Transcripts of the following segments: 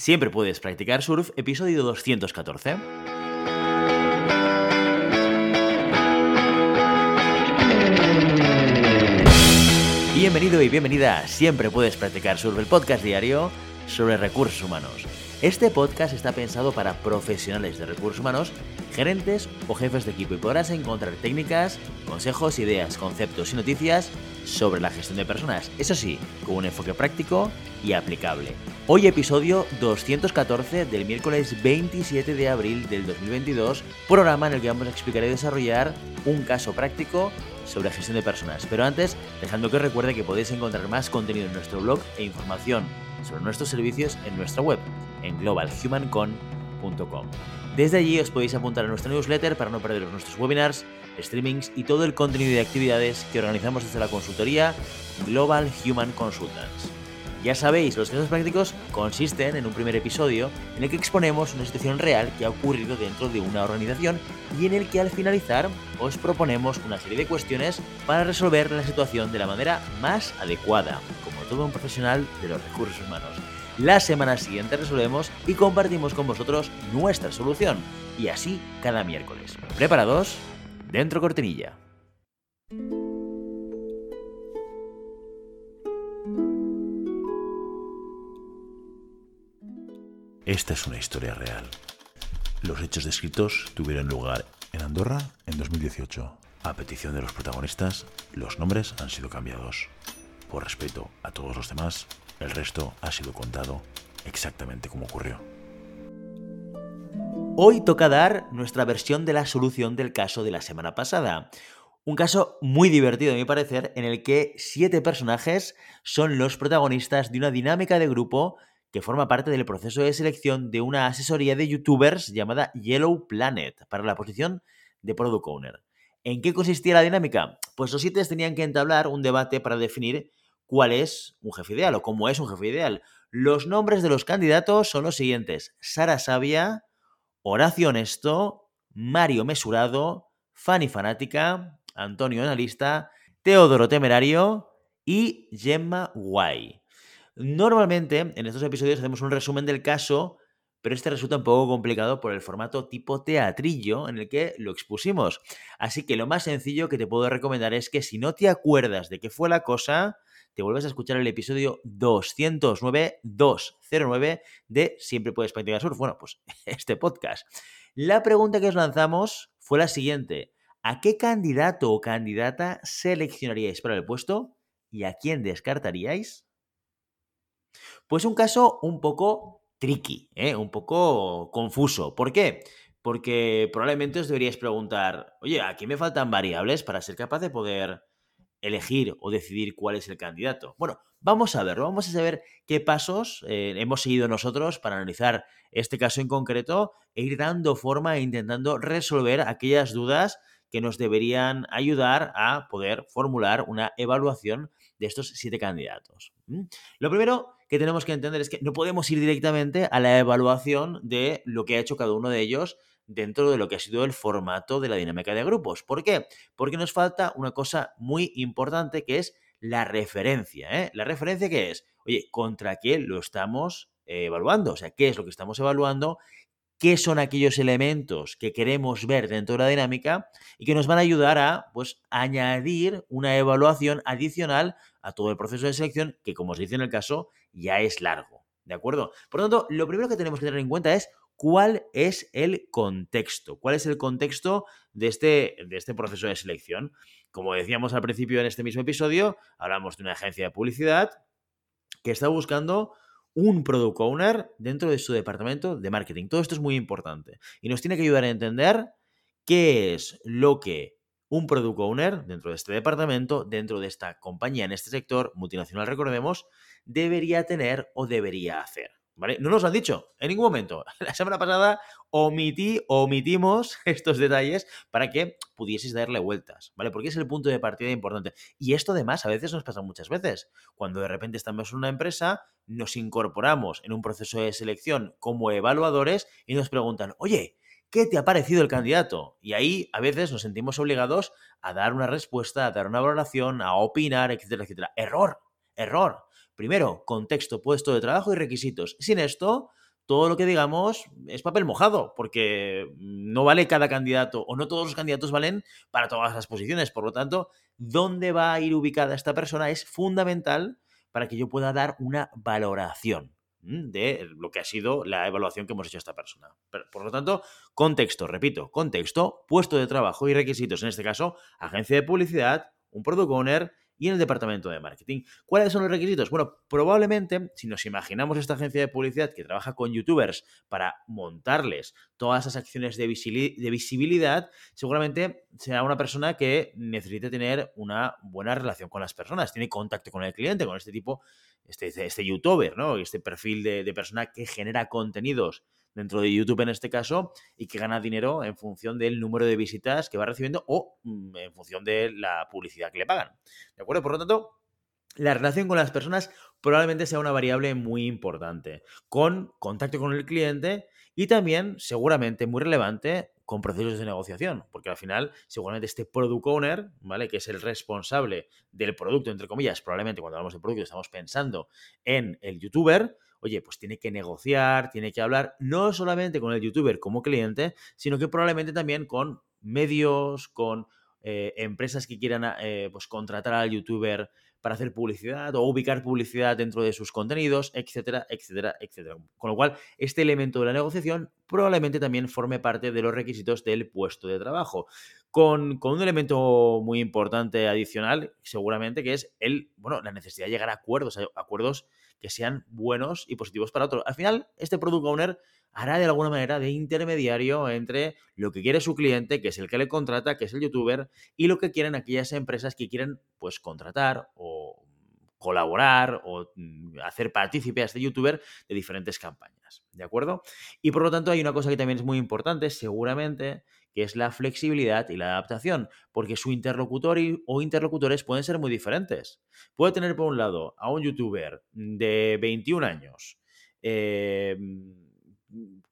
Siempre puedes practicar surf, episodio 214. Bienvenido y bienvenida a Siempre puedes practicar surf, el podcast diario sobre recursos humanos. Este podcast está pensado para profesionales de recursos humanos, gerentes o jefes de equipo y podrás encontrar técnicas, consejos, ideas, conceptos y noticias sobre la gestión de personas. Eso sí, con un enfoque práctico y aplicable. Hoy episodio 214 del miércoles 27 de abril del 2022, programa en el que vamos a explicar y desarrollar un caso práctico sobre gestión de personas. Pero antes, dejando que recuerde que podéis encontrar más contenido en nuestro blog e información sobre nuestros servicios en nuestra web, en globalhumancon.com. Desde allí os podéis apuntar a nuestra newsletter para no perderos nuestros webinars, streamings y todo el contenido de actividades que organizamos desde la consultoría Global Human Consultants. Ya sabéis, los casos prácticos consisten en un primer episodio en el que exponemos una situación real que ha ocurrido dentro de una organización y en el que al finalizar os proponemos una serie de cuestiones para resolver la situación de la manera más adecuada, como todo un profesional de los recursos humanos. La semana siguiente resolvemos y compartimos con vosotros nuestra solución, y así cada miércoles. ¿Preparados? Dentro cortinilla. Esta es una historia real. Los hechos descritos tuvieron lugar en Andorra en 2018. A petición de los protagonistas, los nombres han sido cambiados. Por respeto a todos los demás, el resto ha sido contado exactamente como ocurrió. Hoy toca dar nuestra versión de la solución del caso de la semana pasada. Un caso muy divertido, a mi parecer, en el que siete personajes son los protagonistas de una dinámica de grupo que forma parte del proceso de selección de una asesoría de youtubers llamada Yellow Planet para la posición de Product Owner. ¿En qué consistía la dinámica? Pues los siete tenían que entablar un debate para definir cuál es un jefe ideal o cómo es un jefe ideal. Los nombres de los candidatos son los siguientes: Sara Sabia, Horacio Honesto, Mario Mesurado, Fanny Fanática, Antonio Analista, Teodoro Temerario y Gemma Guay. Normalmente en estos episodios hacemos un resumen del caso, pero este resulta un poco complicado por el formato tipo teatrillo en el que lo expusimos. Así que lo más sencillo que te puedo recomendar es que si no te acuerdas de qué fue la cosa, te vuelves a escuchar el episodio 209, 209 de Siempre puedes practicar surf. Bueno, pues este podcast. La pregunta que os lanzamos fue la siguiente. ¿A qué candidato o candidata seleccionaríais para el puesto y a quién descartaríais? Pues un caso un poco tricky, ¿eh? un poco confuso. ¿Por qué? Porque probablemente os deberíais preguntar, oye, aquí me faltan variables para ser capaz de poder elegir o decidir cuál es el candidato. Bueno, vamos a verlo, vamos a saber qué pasos eh, hemos seguido nosotros para analizar este caso en concreto e ir dando forma e intentando resolver aquellas dudas que nos deberían ayudar a poder formular una evaluación de estos siete candidatos. Lo primero que tenemos que entender es que no podemos ir directamente a la evaluación de lo que ha hecho cada uno de ellos dentro de lo que ha sido el formato de la dinámica de grupos. ¿Por qué? Porque nos falta una cosa muy importante que es la referencia. ¿eh? ¿La referencia qué es? Oye, ¿contra qué lo estamos evaluando? O sea, ¿qué es lo que estamos evaluando qué son aquellos elementos que queremos ver dentro de la dinámica y que nos van a ayudar a pues, añadir una evaluación adicional a todo el proceso de selección que, como os dice en el caso, ya es largo. ¿De acuerdo? Por lo tanto, lo primero que tenemos que tener en cuenta es cuál es el contexto, cuál es el contexto de este, de este proceso de selección. Como decíamos al principio en este mismo episodio, hablamos de una agencia de publicidad que está buscando un product owner dentro de su departamento de marketing. Todo esto es muy importante y nos tiene que ayudar a entender qué es lo que un product owner dentro de este departamento, dentro de esta compañía, en este sector multinacional, recordemos, debería tener o debería hacer. No nos lo han dicho en ningún momento. La semana pasada omití, omitimos estos detalles para que pudieseis darle vueltas, ¿vale? Porque es el punto de partida importante. Y esto además a veces nos pasa muchas veces. Cuando de repente estamos en una empresa, nos incorporamos en un proceso de selección como evaluadores y nos preguntan, oye, ¿qué te ha parecido el candidato? Y ahí a veces nos sentimos obligados a dar una respuesta, a dar una valoración, a opinar, etcétera, etcétera. Error, error. Primero, contexto, puesto de trabajo y requisitos. Sin esto, todo lo que digamos es papel mojado, porque no vale cada candidato o no todos los candidatos valen para todas las posiciones. Por lo tanto, dónde va a ir ubicada esta persona es fundamental para que yo pueda dar una valoración de lo que ha sido la evaluación que hemos hecho a esta persona. Por lo tanto, contexto, repito, contexto, puesto de trabajo y requisitos, en este caso, agencia de publicidad, un product owner y en el departamento de marketing. ¿Cuáles son los requisitos? Bueno, probablemente, si nos imaginamos esta agencia de publicidad que trabaja con youtubers para montarles todas esas acciones de, visibilidad, seguramente será una persona que necesite tener una buena relación con las personas, tiene contacto con el cliente, con este tipo, este, este youtuber, ¿no? Este perfil de, de persona que genera contenidos dentro de YouTube en este caso y que gana dinero en función del número de visitas que va recibiendo o mm, en función de la publicidad que le pagan. ¿De acuerdo? Por lo tanto, la relación con las personas probablemente sea una variable muy importante, con contacto con el cliente y también, seguramente, muy relevante, con procesos de negociación, porque al final, seguramente este product owner, ¿vale? Que es el responsable del producto, entre comillas, probablemente cuando hablamos de producto estamos pensando en el youtuber, oye, pues tiene que negociar, tiene que hablar no solamente con el youtuber como cliente, sino que probablemente también con medios, con eh, empresas que quieran eh, pues contratar al youtuber para hacer publicidad o ubicar publicidad dentro de sus contenidos, etcétera, etcétera, etcétera. Con lo cual, este elemento de la negociación probablemente también forme parte de los requisitos del puesto de trabajo. Con, con, un elemento muy importante adicional, seguramente, que es el, bueno, la necesidad de llegar a acuerdos, acuerdos que sean buenos y positivos para otros. Al final, este product owner hará de alguna manera de intermediario entre lo que quiere su cliente, que es el que le contrata, que es el youtuber, y lo que quieren aquellas empresas que quieren pues contratar o colaborar o mm, hacer partícipe a este youtuber de diferentes campañas. ¿De acuerdo? Y por lo tanto hay una cosa que también es muy importante, seguramente, que es la flexibilidad y la adaptación, porque su interlocutor o interlocutores pueden ser muy diferentes. Puede tener por un lado a un youtuber de 21 años em,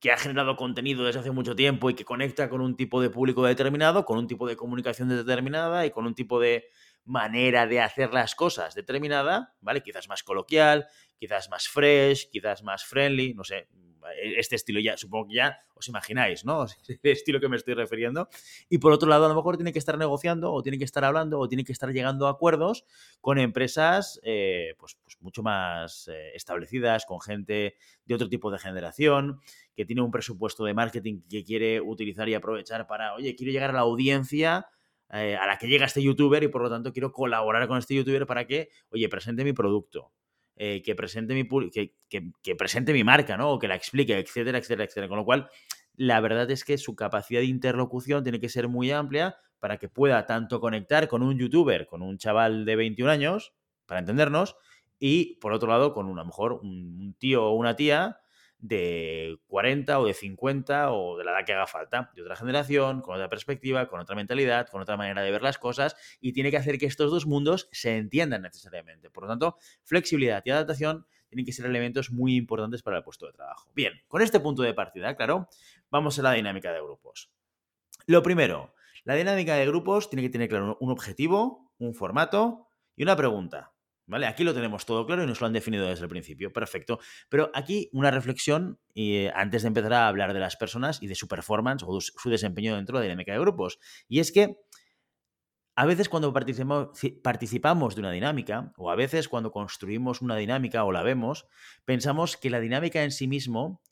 que ha generado contenido desde hace mucho tiempo y que conecta con un tipo de público determinado, con un tipo de comunicación determinada y con un tipo de manera de hacer las cosas determinada, ¿vale? Quizás más coloquial, quizás más fresh, quizás más friendly, no sé, este estilo ya, supongo que ya os imagináis, ¿no? El estilo que me estoy refiriendo. Y por otro lado, a lo mejor tiene que estar negociando o tiene que estar hablando o tiene que estar llegando a acuerdos con empresas eh, pues, pues, mucho más eh, establecidas, con gente de otro tipo de generación, que tiene un presupuesto de marketing que quiere utilizar y aprovechar para, oye, quiero llegar a la audiencia eh, a la que llega este youtuber y por lo tanto quiero colaborar con este youtuber para que, oye, presente mi producto. Eh, que, presente mi, que, que, presente mi marca, ¿no? O que la explique, etcétera, etcétera, etcétera. Con lo cual, la verdad es que su capacidad de interlocución tiene que ser muy amplia para que pueda tanto conectar con un youtuber, con un chaval de 21 años, para entendernos, y por otro lado, con a lo mejor un tío o una tía de 40 o de 50 o de la edad que haga falta, de otra generación, con otra perspectiva, con otra mentalidad, con otra manera de ver las cosas y tiene que hacer que estos dos mundos se entiendan necesariamente. Por lo tanto, flexibilidad y adaptación tienen que ser elementos muy importantes para el puesto de trabajo. Bien, con este punto de partida, claro, vamos a la dinámica de grupos. Lo primero, la dinámica de grupos tiene que tener claro un objetivo, un formato y una pregunta. ¿Vale? Aquí lo tenemos todo claro y nos lo han definido desde el principio. Perfecto. Pero aquí una reflexión eh, antes de empezar a hablar de las personas y de su performance o su desempeño dentro de la dinámica de grupos. Y es que a veces cuando participamos de una dinámica, o a veces cuando construimos una dinámica o la vemos, pensamos que la dinámica en sí mismo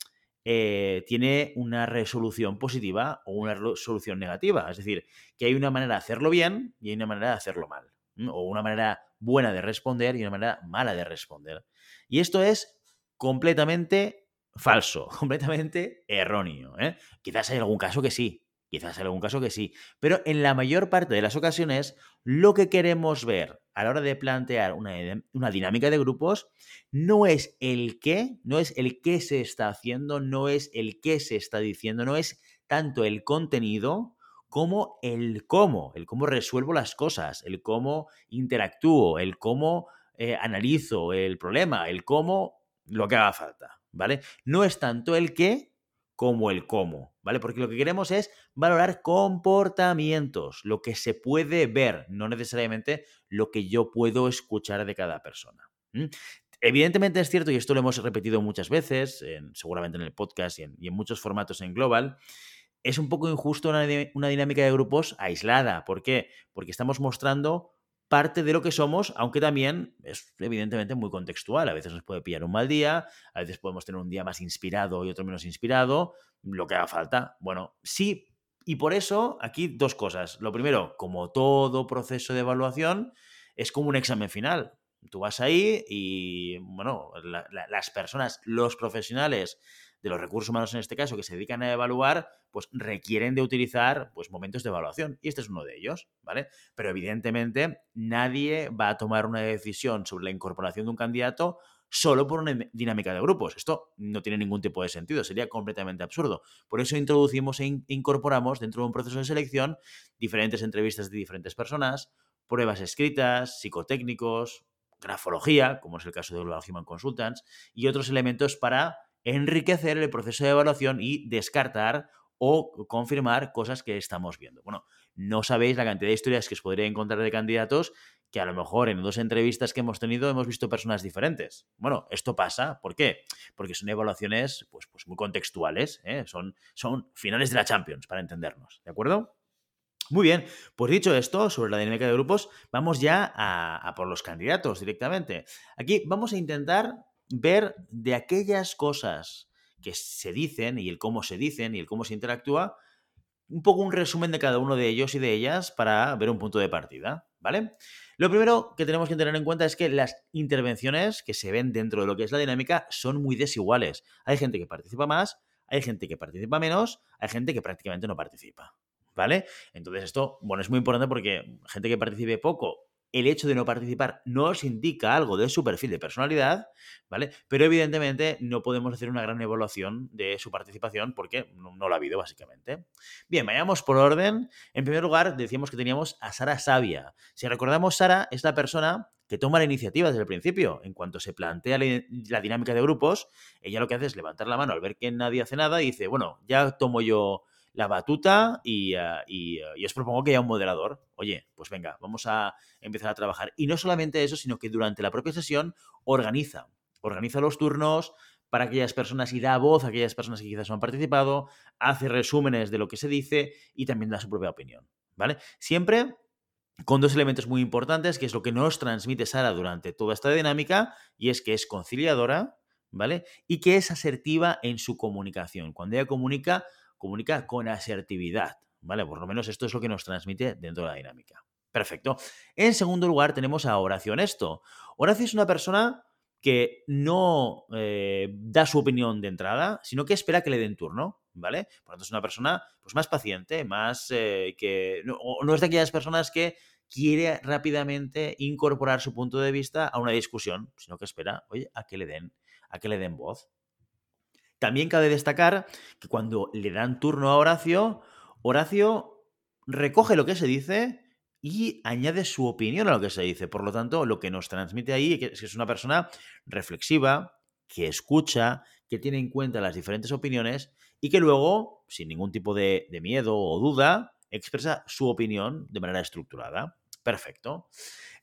eh, tiene una resolución positiva o una resolución negativa. Es decir, que hay una manera de hacerlo bien y hay una manera de hacerlo mal. O una manera buena de responder y una manera mala de responder. Y esto es completamente falso, completamente erróneo. ¿eh? Quizás hay algún caso que sí, quizás hay algún caso que sí, pero en la mayor parte de las ocasiones lo que queremos ver a la hora de plantear una, una dinámica de grupos no es el qué, no es el qué se está haciendo, no es el qué se está diciendo, no es tanto el contenido como el cómo, el cómo resuelvo las cosas, el cómo interactúo, el cómo eh, analizo el problema, el cómo lo que haga falta, ¿vale? No es tanto el qué como el cómo, ¿vale? Porque lo que queremos es valorar comportamientos, lo que se puede ver, no necesariamente lo que yo puedo escuchar de cada persona. Evidentemente es cierto, y esto lo hemos repetido muchas veces, seguramente en el podcast y en, muchos formatos en global, es un poco injusto una, una, dinámica de grupos aislada. ¿Por qué? Porque estamos mostrando parte de lo que somos, aunque también es evidentemente muy contextual. A veces nos puede pillar un mal día, a veces podemos tener un día más inspirado y otro menos inspirado, lo que haga falta. Bueno, sí, y por eso aquí dos cosas. Lo primero, como todo proceso de evaluación, es como un examen final. Tú vas ahí y, bueno, las personas, los profesionales de los recursos humanos en este caso, que se dedican a evaluar, pues requieren de utilizar pues, momentos de evaluación. Y este es uno de ellos, ¿vale? Pero evidentemente nadie va a tomar una decisión sobre la incorporación de un candidato solo por una dinámica de grupos. Esto no tiene ningún tipo de sentido, sería completamente absurdo. Por eso introducimos e incorporamos dentro de un proceso de selección diferentes entrevistas de diferentes personas, pruebas escritas, psicotécnicos, grafología, como es el caso de Global Human Consultants, y otros elementos para enriquecer el proceso de evaluación y descartar o confirmar cosas que estamos viendo. Bueno, no sabéis la cantidad de historias que os podría encontrar de candidatos que a lo mejor en dos entrevistas que hemos tenido hemos visto personas diferentes. Bueno, esto pasa, ¿por qué? Porque son evaluaciones pues, pues muy contextuales, ¿eh? son, son finales de la Champions, para entendernos, ¿de acuerdo? Muy bien, pues dicho esto sobre la dinámica de grupos, vamos ya a, por los candidatos directamente. Aquí vamos a intentar ver de aquellas cosas que se dicen y el cómo se dicen y el cómo se interactúa, un poco un resumen de cada uno de ellos y de ellas para ver un punto de partida, ¿vale? Lo primero que tenemos que tener en cuenta es que las intervenciones que se ven dentro de lo que es la dinámica son muy desiguales. Hay gente que participa más, hay gente que participa menos, hay gente que prácticamente no participa, ¿vale? Entonces esto, bueno, es muy importante porque gente que participe poco, el hecho de no participar nos indica algo de su perfil de personalidad, ¿vale? Pero evidentemente no podemos hacer una gran evaluación de su participación porque no, la ha habido, básicamente. Bien, vayamos por orden. En primer lugar, decíamos que teníamos a Sara Sabia. Si recordamos, Sara es la persona que toma la iniciativa desde el principio. En cuanto se plantea la, dinámica de grupos, ella lo que hace es levantar la mano al ver que nadie hace nada y dice, bueno, ya tomo yo la batuta y, y, eh, y, os propongo que haya un moderador. Oye, pues venga, vamos a empezar a trabajar. Y no solamente eso, sino que durante la propia sesión organiza, organiza los turnos para aquellas personas y da voz a aquellas personas que quizás no han participado, hace resúmenes de lo que se dice y también da su propia opinión. ¿Vale? Siempre con dos elementos muy importantes, que es lo que nos transmite Sara durante toda esta dinámica, y es que es conciliadora, ¿vale? Y que es asertiva en su comunicación. Cuando ella comunica, comunica con asertividad, ¿vale? Por lo menos esto es lo que nos transmite dentro de la dinámica. Perfecto. En segundo lugar tenemos a Horacio Honesto. Horacio es una persona que no eh, da su opinión de entrada, sino que espera que le den turno, ¿vale? Por lo tanto, es una persona pues, más paciente, más eh, que... No, no es de aquellas personas que quiere rápidamente incorporar su punto de vista a una discusión, sino que espera, oye, a que le den, a que le den voz. También cabe destacar que cuando le dan turno a Horacio, Horacio recoge lo que se dice y añade su opinión a lo que se dice. Por lo tanto, lo que nos transmite ahí es que es una persona reflexiva, que escucha, que tiene en cuenta las diferentes opiniones y que luego, sin ningún tipo de, miedo o duda, expresa su opinión de manera estructurada. Perfecto.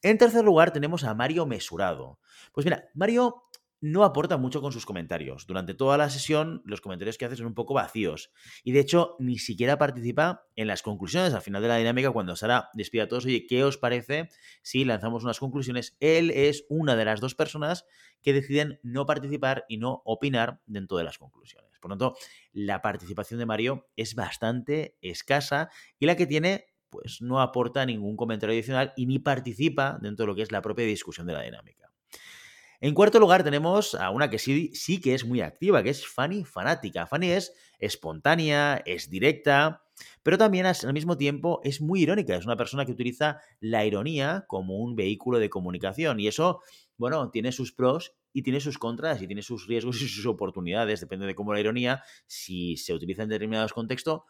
En tercer lugar tenemos a Mario Mesurado. Pues mira, Mario no aporta mucho con sus comentarios. Durante toda la sesión, los comentarios que hace son un poco vacíos. Y de hecho, ni siquiera participa en las conclusiones al final de la dinámica cuando Sara despide a todos. Oye, ¿qué os parece si lanzamos unas conclusiones? Él es una de las dos personas que deciden no participar y no opinar dentro de las conclusiones. Por lo tanto, la participación de Mario es bastante escasa y la que tiene pues no aporta ningún comentario adicional y ni participa dentro de lo que es la propia discusión de la dinámica. En cuarto lugar tenemos a una que sí, que es muy activa, que es Fanny Fanática. Fanny es espontánea, es directa, pero también al mismo tiempo es muy irónica. Es una persona que utiliza la ironía como un vehículo de comunicación y eso, bueno, tiene sus pros y tiene sus contras y tiene sus riesgos y sus oportunidades, depende de cómo la ironía, si se utiliza en determinados contextos,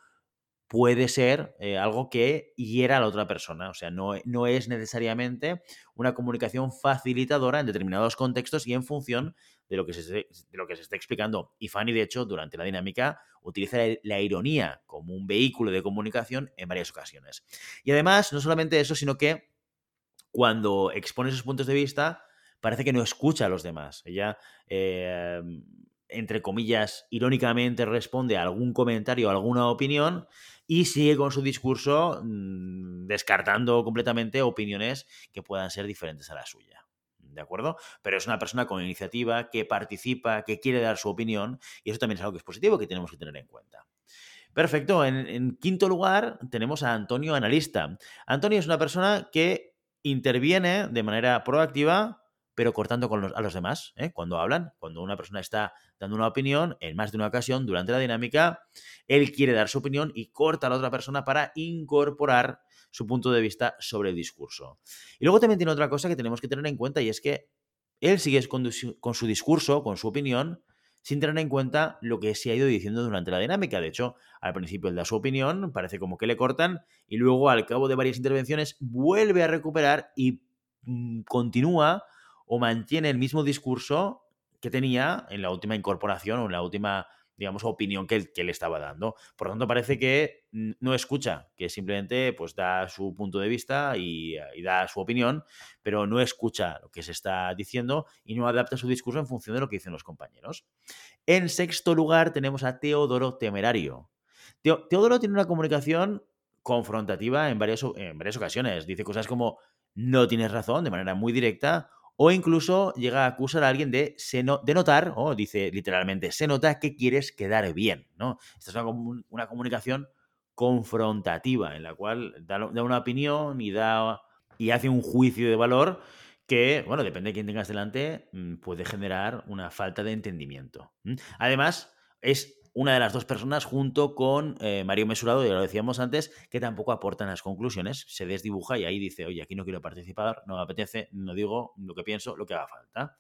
puede ser eh, algo que hiera a la otra persona. O sea, no, no, es necesariamente una comunicación facilitadora en determinados contextos y en función de lo que se, de lo que se esté explicando. Y Fanny, de hecho, durante la dinámica, utiliza la, ironía como un vehículo de comunicación en varias ocasiones. Y además, no solamente eso, sino que cuando expone sus puntos de vista, parece que no escucha a los demás. Ella, eh, entre comillas, irónicamente responde a algún comentario, a alguna opinión y sigue con su discurso mm, descartando completamente opiniones que puedan ser diferentes a la suya. ¿De acuerdo? Pero es una persona con iniciativa, que participa, que quiere dar su opinión, y eso también es algo que es positivo que tenemos que tener en cuenta. Perfecto. En, quinto lugar tenemos a Antonio Analista. Antonio es una persona que interviene de manera proactiva, pero cortando con a los demás ¿eh? cuando hablan. Cuando una persona está dando una opinión, en más de una ocasión durante la dinámica, él quiere dar su opinión y corta a la otra persona para incorporar su punto de vista sobre el discurso. Y luego también tiene otra cosa que tenemos que tener en cuenta y es que él sigue con su discurso, con su opinión, sin tener en cuenta lo que se ha ido diciendo durante la dinámica. De hecho, al principio él da su opinión, parece como que le cortan, y luego al cabo de varias intervenciones vuelve a recuperar y mm, continúa o mantiene el mismo discurso que tenía en la última incorporación o en la última digamos, opinión que, que, le estaba dando. Por lo tanto, parece que no escucha, que simplemente pues, da su punto de vista y, da su opinión, pero no escucha lo que se está diciendo y no adapta su discurso en función de lo que dicen los compañeros. En sexto lugar tenemos a Teodoro Temerario. Teodoro tiene una comunicación confrontativa en varias, en varias ocasiones. Dice cosas como no tienes razón de manera muy directa o incluso llega a acusar a alguien de, de notar, o dice literalmente, se nota que quieres quedar bien, ¿no? Esta es una, comunicación confrontativa en la cual da, una opinión y, da, y hace un juicio de valor que, bueno, depende de quién tengas delante, mm, puede generar una falta de entendimiento. Además, es una de las dos personas junto con eh, Mario Mesurado, ya lo decíamos antes, que tampoco aportan las conclusiones, se desdibuja y ahí dice, oye, aquí no quiero participar, no me apetece, no digo lo que pienso, lo que haga falta.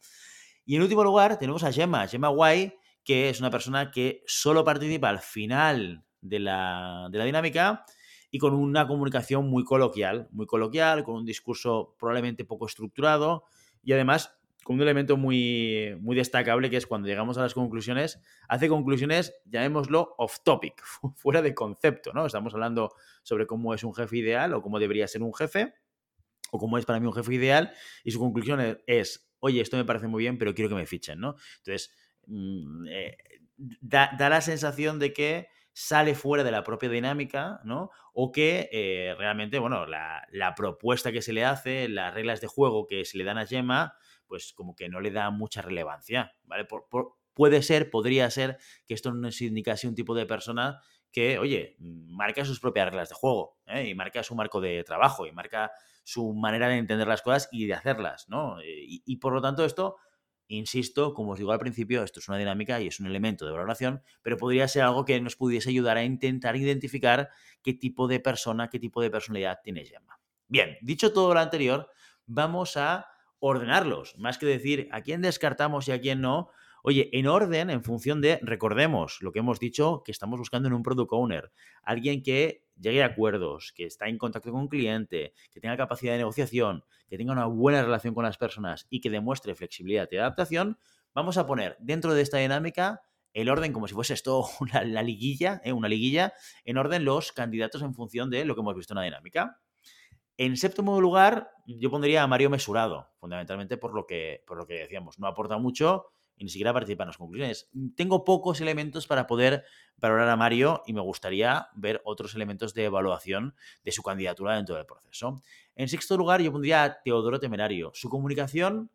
Y en último lugar tenemos a Gemma, Gemma Guay, que es una persona que solo participa al final de la, de la dinámica y con una comunicación muy coloquial, muy coloquial, con un discurso probablemente poco estructurado y además con un elemento muy, muy destacable que es cuando llegamos a las conclusiones, hace conclusiones, llamémoslo off topic, fuera de concepto, ¿no? Estamos hablando sobre cómo es un jefe ideal o cómo debería ser un jefe o cómo es para mí un jefe ideal y su conclusión es, oye, esto me parece muy bien, pero quiero que me fichen, ¿no? Entonces, mm, eh, da, la sensación de que sale fuera de la propia dinámica, ¿no? O que eh, realmente, bueno, la, la, propuesta que se le hace, las reglas de juego que se le dan a Gemma, pues como que no le da mucha relevancia, ¿vale? puede ser, podría ser que esto nos indicase un tipo de persona que, oye, marca sus propias reglas de juego, ¿eh? y marca su marco de trabajo, y marca su manera de entender las cosas y de hacerlas, ¿no? Eh, y, por lo tanto esto, insisto, como os digo al principio, esto es una dinámica y es un elemento de valoración, pero podría ser algo que nos pudiese ayudar a intentar identificar qué tipo de persona, qué tipo de personalidad tiene Gemma. Bien, dicho todo lo anterior, vamos a ordenarlos, más que decir a quién descartamos y a quién no. Oye, en orden, en función de, recordemos lo que hemos dicho, que estamos buscando en un product owner, alguien que llegue a acuerdos, que está en contacto con un cliente, que tenga capacidad de negociación, que tenga una buena relación con las personas y que demuestre flexibilidad y adaptación, vamos a poner dentro de esta dinámica el orden como si fuese esto una, la liguilla, ¿eh? una liguilla, en orden los candidatos en función de lo que hemos visto en la dinámica. En séptimo lugar, yo pondría a Mario Mesurado, fundamentalmente por lo que, por lo que decíamos. No aporta mucho y ni siquiera participa en las conclusiones. Tengo pocos elementos para poder valorar a Mario y me gustaría ver otros elementos de evaluación de su candidatura dentro del proceso. En sexto lugar, yo pondría a Teodoro Temerario. Su comunicación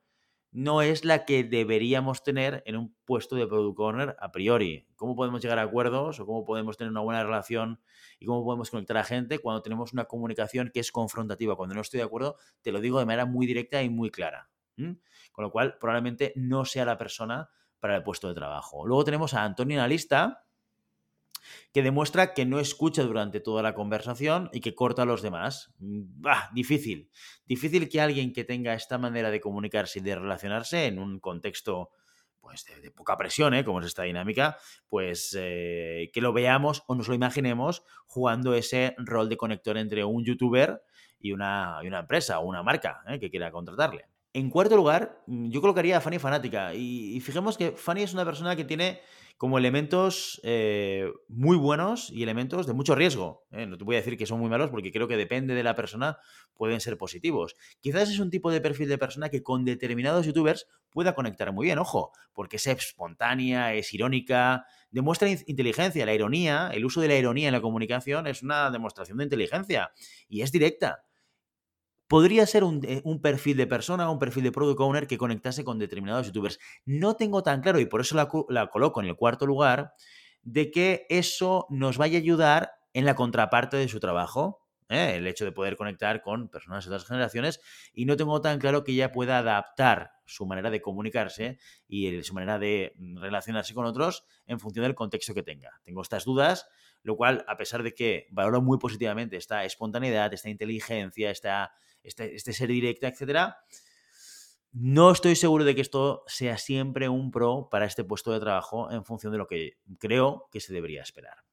no es la que deberíamos tener en un puesto de product owner a priori. ¿Cómo podemos llegar a acuerdos o cómo podemos tener una buena relación y cómo podemos conectar a gente cuando tenemos una comunicación que es confrontativa? Cuando no estoy de acuerdo, te lo digo de manera muy directa y muy clara. Con lo cual, probablemente no sea la persona para el puesto de trabajo. Luego tenemos a Antonio Analista, que demuestra que no escucha durante toda la conversación y que corta a los demás. Bah, difícil. Difícil que alguien que tenga esta manera de comunicarse y de relacionarse en un contexto pues de, poca presión, ¿eh? como es esta dinámica, pues eh, que lo veamos o nos lo imaginemos jugando ese rol de conector entre un youtuber y una, una empresa o una marca ¿eh? que quiera contratarle. En cuarto lugar, yo colocaría a Fanny Fanática. Y, y, fijemos que Fanny es una persona que tiene como elementos eh, muy buenos y elementos de mucho riesgo. ¿eh? No te voy a decir que son muy malos porque creo que depende de la persona, pueden ser positivos. Quizás es un tipo de perfil de persona que con determinados youtubers pueda conectar muy bien, ojo, porque es espontánea, es irónica, demuestra inteligencia. La ironía, el uso de la ironía en la comunicación es una demostración de inteligencia y es directa podría ser eh, un, perfil de persona, un perfil de product owner que conectase con determinados youtubers. No tengo tan claro, y por eso la, coloco en el cuarto lugar, de que eso nos vaya a ayudar en la contraparte de su trabajo. ¿eh? El hecho de poder conectar con personas de otras generaciones y no tengo tan claro que ella pueda adaptar su manera de comunicarse y su manera de mm, relacionarse con otros en función del contexto que tenga. Tengo estas dudas, lo cual, a pesar de que valoro muy positivamente esta espontaneidad, esta inteligencia, esta este, este, ser directa, etcétera. No estoy seguro de que esto sea siempre un pro para este puesto de trabajo en función de lo que creo que se debería esperar.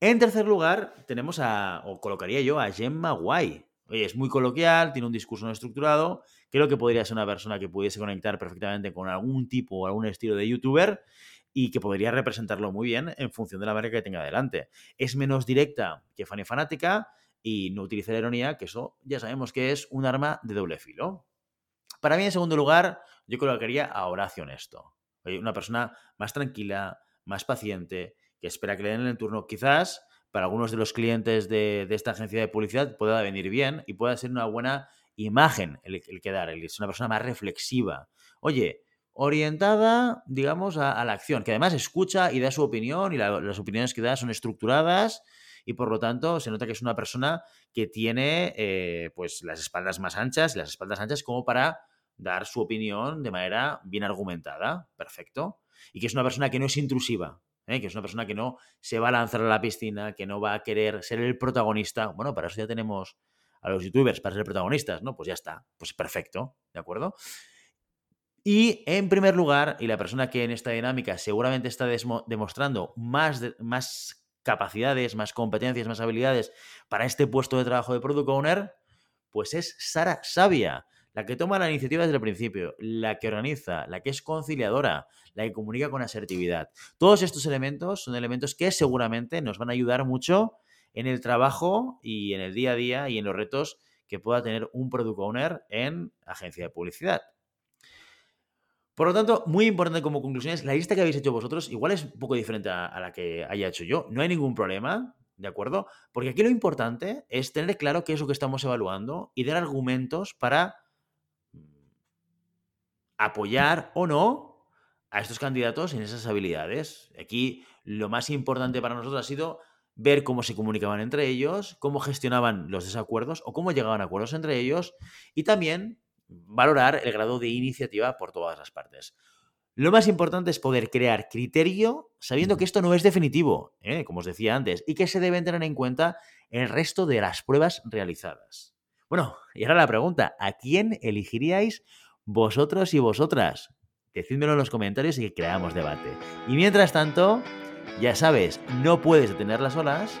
En tercer lugar, tenemos a, o colocaría yo, a Gemma Guay. Oye, es muy coloquial, tiene un discurso no estructurado. Creo que podría ser una persona que pudiese conectar perfectamente con algún tipo o algún estilo de youtuber y que podría representarlo muy bien en función de la marca que tenga adelante. Es menos directa que Fanny Fanática, y no utilice la ironía, que eso ya sabemos que es un arma de doble filo. Para mí, en segundo lugar, yo colocaría a Horacio Honesto. Una persona más tranquila, más paciente, que espera que le den el turno. Quizás para algunos de los clientes de, esta agencia de publicidad pueda venir bien y pueda ser una buena imagen el, que dar. Es una persona más reflexiva. Oye, orientada, digamos, a, la acción, que además escucha y da su opinión y las opiniones que da son estructuradas y por lo tanto se nota que es una persona que tiene eh, pues las espaldas más anchas las espaldas anchas como para dar su opinión de manera bien argumentada, perfecto, y que es una persona que no es intrusiva, ¿eh? que es una persona que no se va a lanzar a la piscina, que no va a querer ser el protagonista. Bueno, para eso ya tenemos a los youtubers para ser protagonistas, ¿no? Pues ya está, pues perfecto, ¿de acuerdo? Y en primer lugar, y la persona que en esta dinámica seguramente está demostrando más, más capacidades, más competencias, más habilidades para este puesto de trabajo de Product Owner, pues es Sara Sabia, la que toma la iniciativa desde el principio, la que organiza, la que es conciliadora, la que comunica con asertividad. Todos estos elementos son elementos que seguramente nos van a ayudar mucho en el trabajo y en el día a día y en los retos que pueda tener un Product Owner en agencia de publicidad. Por lo tanto, muy importante como conclusiones, la lista que habéis hecho vosotros igual es un poco diferente a, la que haya hecho yo. No hay ningún problema, ¿de acuerdo? Porque aquí lo importante es tener claro qué es lo que estamos evaluando y dar argumentos para mm, apoyar o no a estos candidatos en esas habilidades. Aquí lo más importante para nosotros ha sido ver cómo se comunicaban entre ellos, cómo gestionaban los desacuerdos o cómo llegaban a acuerdos entre ellos y también valorar el grado de iniciativa por todas las partes. Lo más importante es poder crear criterio sabiendo que esto no es definitivo, ¿eh? como os decía antes, y que se deben tener en cuenta el resto de las pruebas realizadas. Bueno, y ahora la pregunta, ¿a quién elegiríais vosotros y vosotras? Decídmelo en los comentarios y que creamos debate. Y mientras tanto, ya sabes, no puedes detener las olas,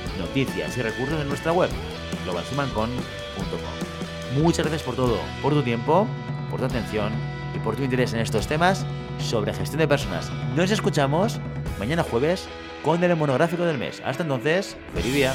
noticias y recursos en nuestra web, globalhumancom.com. Muchas gracias por todo, por tu tiempo, por tu atención y por tu interés en estos temas sobre gestión de personas. Nos escuchamos mañana jueves con el monográfico del mes. Hasta entonces, feliz día.